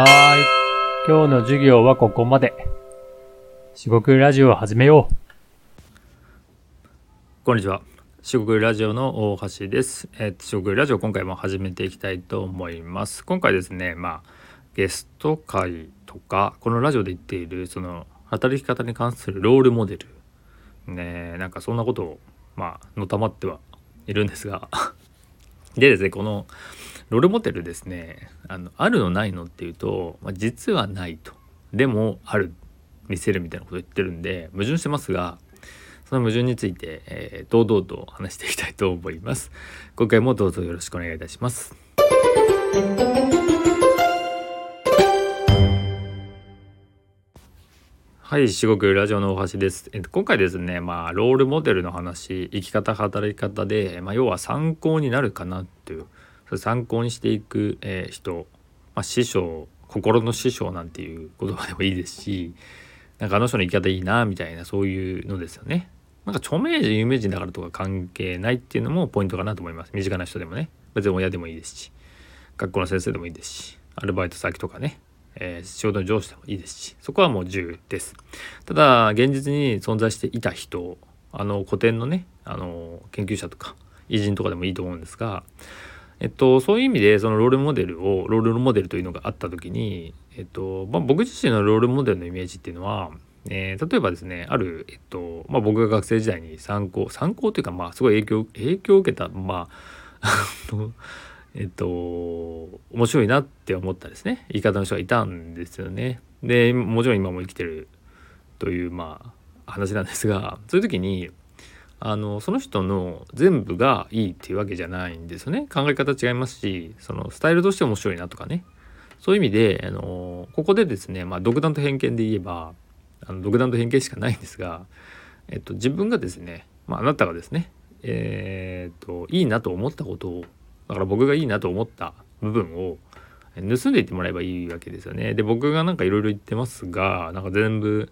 はーい。今日の授業はここまで。四国ラジオを始めよう。こんにちは。四国ラジオの大橋です。えー、四国ラジオ今回も始めていきたいと思います。今回ですね、まあゲスト会とかこのラジオで言っているその働き方に関するロールモデルねなんかそんなことをまあのたまってはいるんですがでですねこのロールモデルですねあのあるのないのっていうと、まあ、実はないとでもある見せるみたいなこと言ってるんで矛盾してますがその矛盾について、えー、堂々と話していきたいと思います。今回もどうぞよろしくお願いいたします。はい、四国ラジオの大橋です。えっと、今回ですね、まあ、ロールモデルの話、生き方、働き方で、まあ、要は参考になるかなっていう、参考にしていく、えー人、まあ、師匠、心の師匠なんていう言葉でもいいですし、なんかあの人の生き方いいな、みたいな、そういうのですよね。なんか著名人有名人だからとか関係ないっていうのもポイントかなと思います。身近な人でもね。別に親でもいいですし学校の先生でもいいですしアルバイト先とかね、えー仕事の上司でもいいですし。そこはもう自由です。ただ現実に存在していた人あの古典のねあの研究者とか偉人とかでもいいと思うんですがえっと、そういう意味でそのロールモデルをロールモデルというのがあった時に、えっとまあ、僕自身のロールモデルのイメージっていうのはえー例えばですねある、えっとまあ、僕が学生時代に参考参考というかまあすごい影響影響を受けたまあ えっと面白いなって思ったですね言い方の人がいたんですよね。でもちろん今も生きてるというまあ話なんですがそういう時にあのその人の全部がいいっていうわけじゃないんですよね考え方違いますしそのスタイルとして面白いなとかねそういう意味であのここでですね、まあ、独断と偏見で言えばあの独断と偏見しかないんですが、えっと、自分がですね、まあ、あなたがですね、えーっといいなと思ったことをだから僕がいいなと思った部分を盗んでいってもらえばいいわけですよね。で僕がなんかいろいろ言ってますがなんか全部、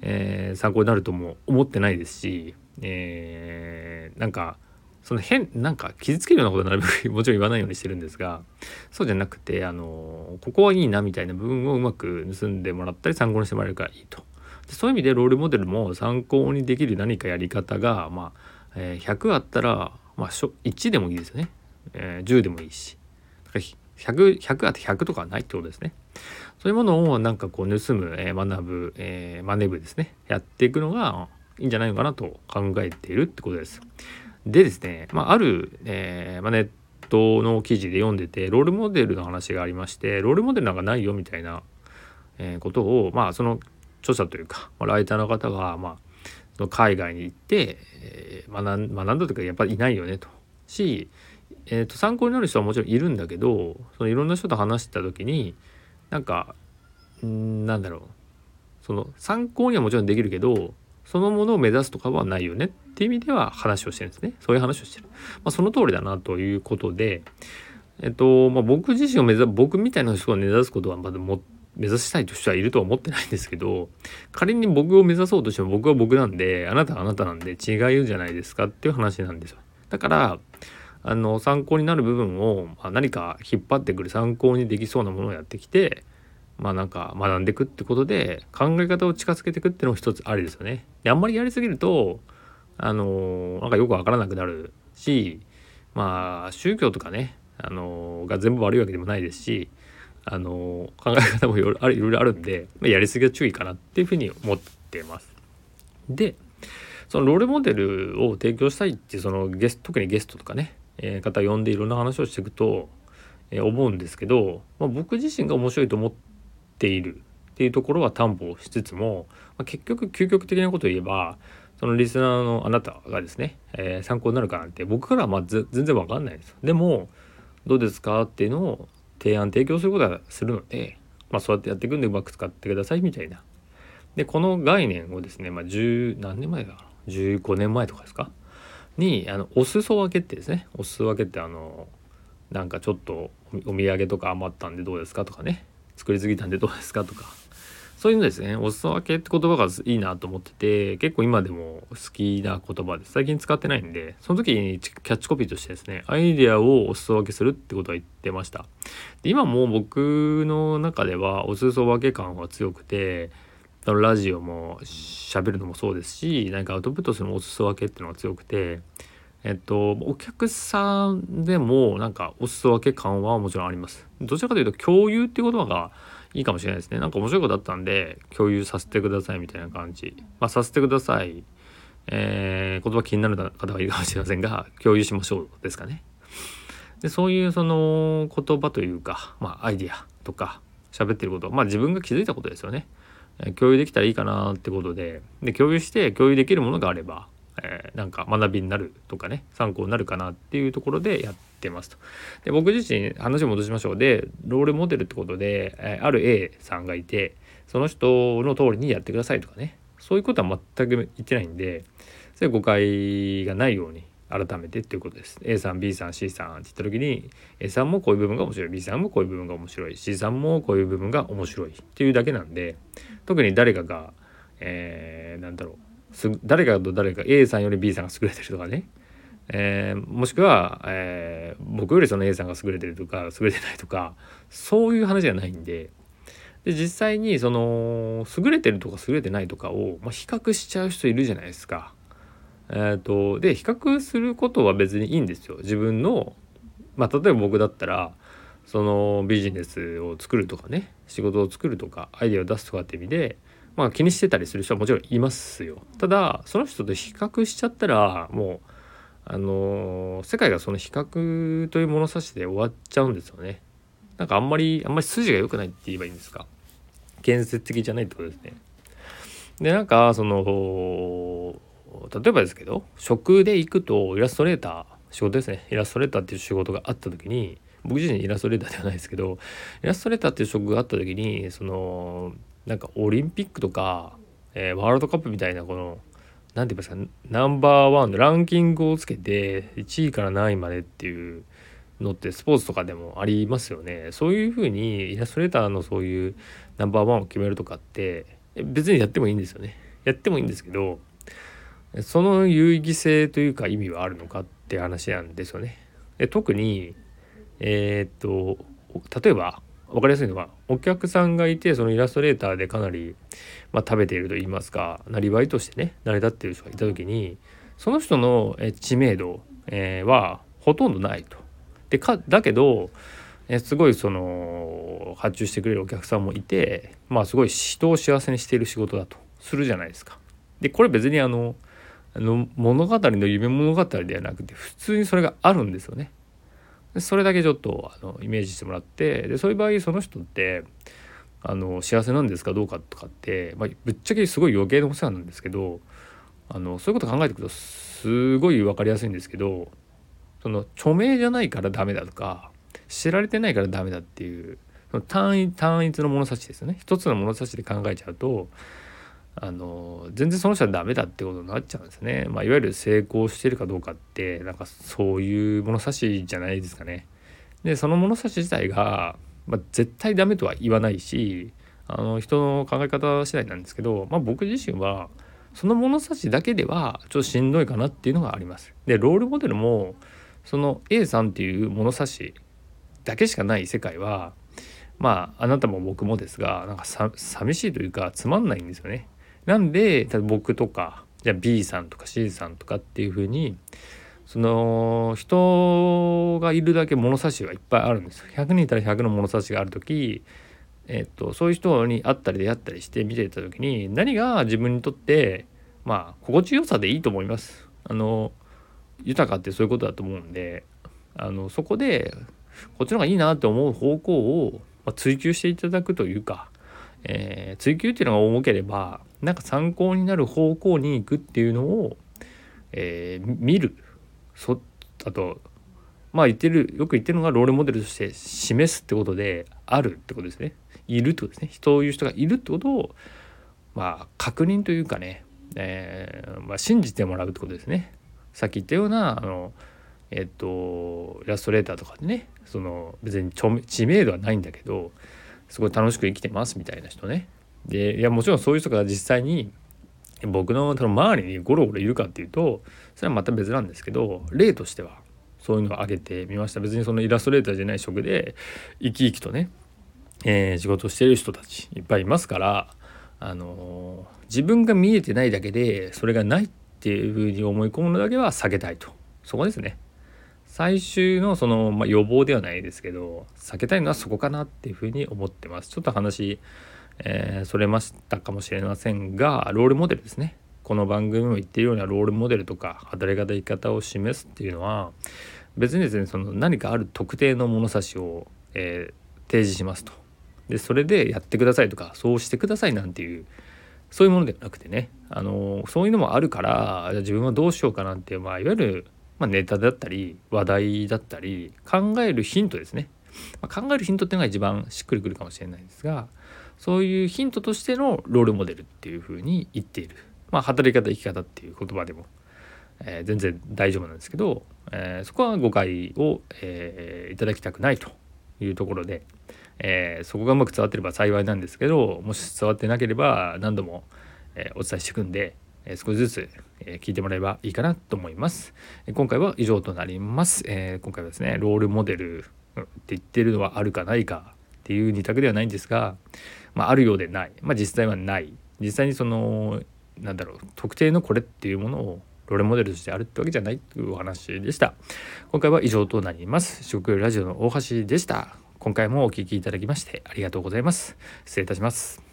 えー参考になるとも思ってないですし、えーなんかその変なんか傷つけるようなことなるべくもちろん言わないようにしてるんですが そうじゃなくてあのここはいいなみたいな部分をうまく盗んでもらったり参考にしてもらえるからいいと。そういう意味でロールモデルも参考にできる何かやり方が、まあえー100あったら、まあ、1でもいいですよね、えー10でもいいしだから100 100あって100とかはないってことですね。そういうものをなんかこう盗む、えー学ぶ、えーマネ部ですねやっていくのがいいんじゃないのかなと考えているってことです。でですね、まあ、ある、えーまあ、ネットの記事で読んでてロールモデルの話がありましてロールモデルなんかないよみたいな、えーことをまあその著者というか、まあ、ライターの方が、まあ、その海外に行って、えー学んだというかやっぱりいないよねと。し、えーと参考になる人はもちろんいるんだけどそのいろんな人と話した時になんかんなんだろうその参考にはもちろんできるけどそのものを目指すとかはないよねっていう意味では話をしてるんですね。そういう話をしてる、まあ、その通りだなということでえっとまあ僕自身を目指僕みたいな人が目指すことはまだも目指したいとしてはいるとは思ってないんですけど仮に僕を目指そうとしても僕は僕なんであなたはあなたなんで違うじゃないですかっていう話なんですよ。だからあの参考になる部分を、ま、何か引っ張ってくる参考にできそうなものをやってきてまあなんか学んでいくってことで考え方を近づけていくっていうのも一つありですよね。であんまりやりすぎるとあのなんかよくわからなくなるしまあ宗教とかねあのが全部悪いわけでもないですしあの考え方もいろいろあるんで、まあ、やりすぎは注意かなっていうふうに思ってます。でそのロールモデルを提供したいっていうそのゲスト特にゲストとかね、えー方呼んでいろんな話をしていくと、えー思うんですけど、まあ、僕自身が面白いと思ってているっていうところは担保しつつも、まあ、結局究極的なことを言えばそのリスナーのあなたがですね、えー参考になるかなんて僕からはま全然わかんないです。でもどうですかっていうのを提案提供することはするので、まあ、そうやってやっていくんでうまく使ってくださいみたいな。でこの概念をですね、まあ、10何年前だかな？15年前とかですか？にあのお裾分けってですねお裾分けってあのなんかちょっとお土産とか余ったんでどうですかとかね作りすぎたんでどうですかとか。そういうのですね。お裾分けって言葉がいいなと思ってて結構今でも好きな言葉です。最近使ってないんでその時にキャッチコピーとしてですねアイデアをお裾分けするってことは言ってました。で今も僕の中ではお裾分け感は強くてラジオも喋るのもそうですし何かアウトプットするのもお裾分けっていうのが強くてえっとお客さんでもなんかお裾分け感はもちろんあります。どちらかというと共有っていう言葉がいいかもしれないですね。なんか面白いことあったんで共有させてくださいみたいな感じ。まあさせてください。えー、言葉気になる方はいいかもしれませんが共有しましょうですかね。でそういうその言葉というかまあアイディアとか喋ってることまあ自分が気づいたことですよね。共有できたらいいかなってことで。で共有して共有できるものがあれば、えー、なんか学びになるとかね参考になるかなっていうところでやってますと。で僕自身話を戻しましょうでロールモデルってことで、えー、ある A さんがいてその人の通りにやってくださいとかねそういうことは全く言ってないんでそれ誤解がないように改めてっていうことです。A さん B さん C さんって言った時に A さんもこういう部分が面白い B さんもこういう部分が面白い C さんもこういう部分が面白いっていうだけなんで特に誰かが、えー、なんだろう誰かと誰か A さんより B さんが優れてるとかね、えー、もしくは、えー、僕よりその A さんが優れてるとか優れてないとかそういう話じゃないんでで実際にその優れてるとか優れてないとかを、まあ、比較しちゃう人いるじゃないですか。えーと、で比較することは別にいいんですよ。自分の、まあ、例えば僕だったらそのビジネスを作るとかね仕事を作るとかアイデアを出すとかって意味で、まあ、気にしてたりする人はもちろんいますよ。ただその人と比較しちゃったらもうあの世界がその比較という物差しで終わっちゃうんですよね。なんかあんまりあんまり筋が良くないって言えばいいんですか。建設的じゃないってことですね。でなんかその例えばですけど職で行くとイラストレーター仕事ですねイラストレーターっていう仕事があった時に僕自身イラストレーターではないですけどイラストレーターっていう職があった時にそのなんかオリンピックとか、えー、ワールドカップみたいなこの何て言いますかナンバーワンのランキングをつけて1位から何位までっていうのってスポーツとかでもありますよね。そういうふうにイラストレーターのそういうナンバーワンを決めるとかって別にやってもいいんですよね。やってもいいんですけどその有意義性というか意味はあるのかって話なんですよね。で特にえー、っと例えば分かりやすいのはお客さんがいてそのイラストレーターでかなり、まあ、食べていると言いますかなりわいとしてね成り立っている人がいた時にその人の知名度、え、はほとんどないと。でかだけどえすごいその発注してくれるお客さんもいてまあすごい人を幸せにしている仕事だとするじゃないですか。でこれ別にあのあの物語の夢物語ではなくて普通にそれがあるんですよね。それだけちょっとあのイメージしてもらってでそういう場合その人ってあの幸せなんですかどうかとかって、まあ、ぶっちゃけすごい余計なお世話なんですけどあのそういうこと考えていくとすごい分かりやすいんですけどその著名じゃないからダメだとか知られてないからダメだっていうその単一単一の物差しですよね。一つの物差しで考えちゃうとあの全然その人はダメだってことになっちゃうんですね。まあ、いわゆる成功してるかどうかってなんかそういう物差しじゃないですかね。でその物差し自体が、まあ、絶対ダメとは言わないしあの人の考え方次第なんですけど、まあ、僕自身はその物差しだけではちょっとしんどいかなっていうのがあります。でロールモデルもその A さんっていう物差しだけしかない世界はまああなたも僕もですがなんか寂しいというかつまんないんですよね。なんで僕とかじゃあ B さんとか C さんとかっていうふうにその人がいるだけ物差しがいっぱいあるんです100人いたら100の物差しがある時、えっと、そういう人に会ったり出会ったりして見てた時に何が自分にとってまあ心地よさでいいと思います。あの豊かってそういうことだと思うんであのそこでこっちの方がいいなって思う方向を追求していただくというかえー、追求っていうのが重ければなんか参考になる方向に行くっていうのを、えー、見る。そあとまあ言ってるよく言ってるのがロールモデルとして示すってことであるってことですね。いるってことですね。そういう人がいるってことをまあ確認というかね、えーまあ、信じてもらうってことですね。さっき言ったようなあのえっとイラストレーターとかでねその別に知名度はないんだけどすごい楽しく生きてますみたいな人ね。でいやもちろんそういう人が実際に僕のその周りにゴロゴロいるかっていうとそれはまた別なんですけど例としてはそういうのを挙げてみました。別にそのイラストレーターじゃない職で生き生きとね、えー、仕事をしている人たちいっぱいいますからあのー、自分が見えてないだけでそれがないっていうふうに思い込むのだけは避けたいと。そこですね。最終のその、まあ、予防ではないですけど避けたいのはそこかなっていうふうに思ってます。ちょっと話えー、それましたかもしれませんがロールモデルですね。この番組も言っているようなロールモデルとか働き方生き方を示すっていうのは別にですねその何かある特定の物差しを、えー、提示しますと。でそれでやってくださいとかそうしてくださいなんていうそういうものではなくてねあのそういうのもあるから自分はどうしようかなっていう、まあ、いわゆる、まあ、ネタだったり話題だったり考えるヒントですね、まあ、考えるヒントっていうのが一番しっくりくるかもしれないんですがそういうヒントとしてのロールモデルっていうふうに言っている、まあ、働き方生き方っていう言葉でも、えー、全然大丈夫なんですけど、えー、そこは誤解を、えー、いただきたくないというところで、えー、そこがうまく伝わってれば幸いなんですけどもし伝わってなければ何度も、えー、お伝えしていくんで、えー、少しずつ、え、聞いてもらえばいいかなと思います。えー、今回は以上となります、えー。今回はですねロールモデルって言ってるのはあるかないかっていう二択ではないんですがまあ、あるようでない、まあ、実際はない。実際にそのなんだろう特定のこれっていうものをロレモデルとしてあるってわけじゃないというお話でした。今回は以上となります。食ラジオの大橋でした。今回もお聴きいただきましてありがとうございます。失礼いたします。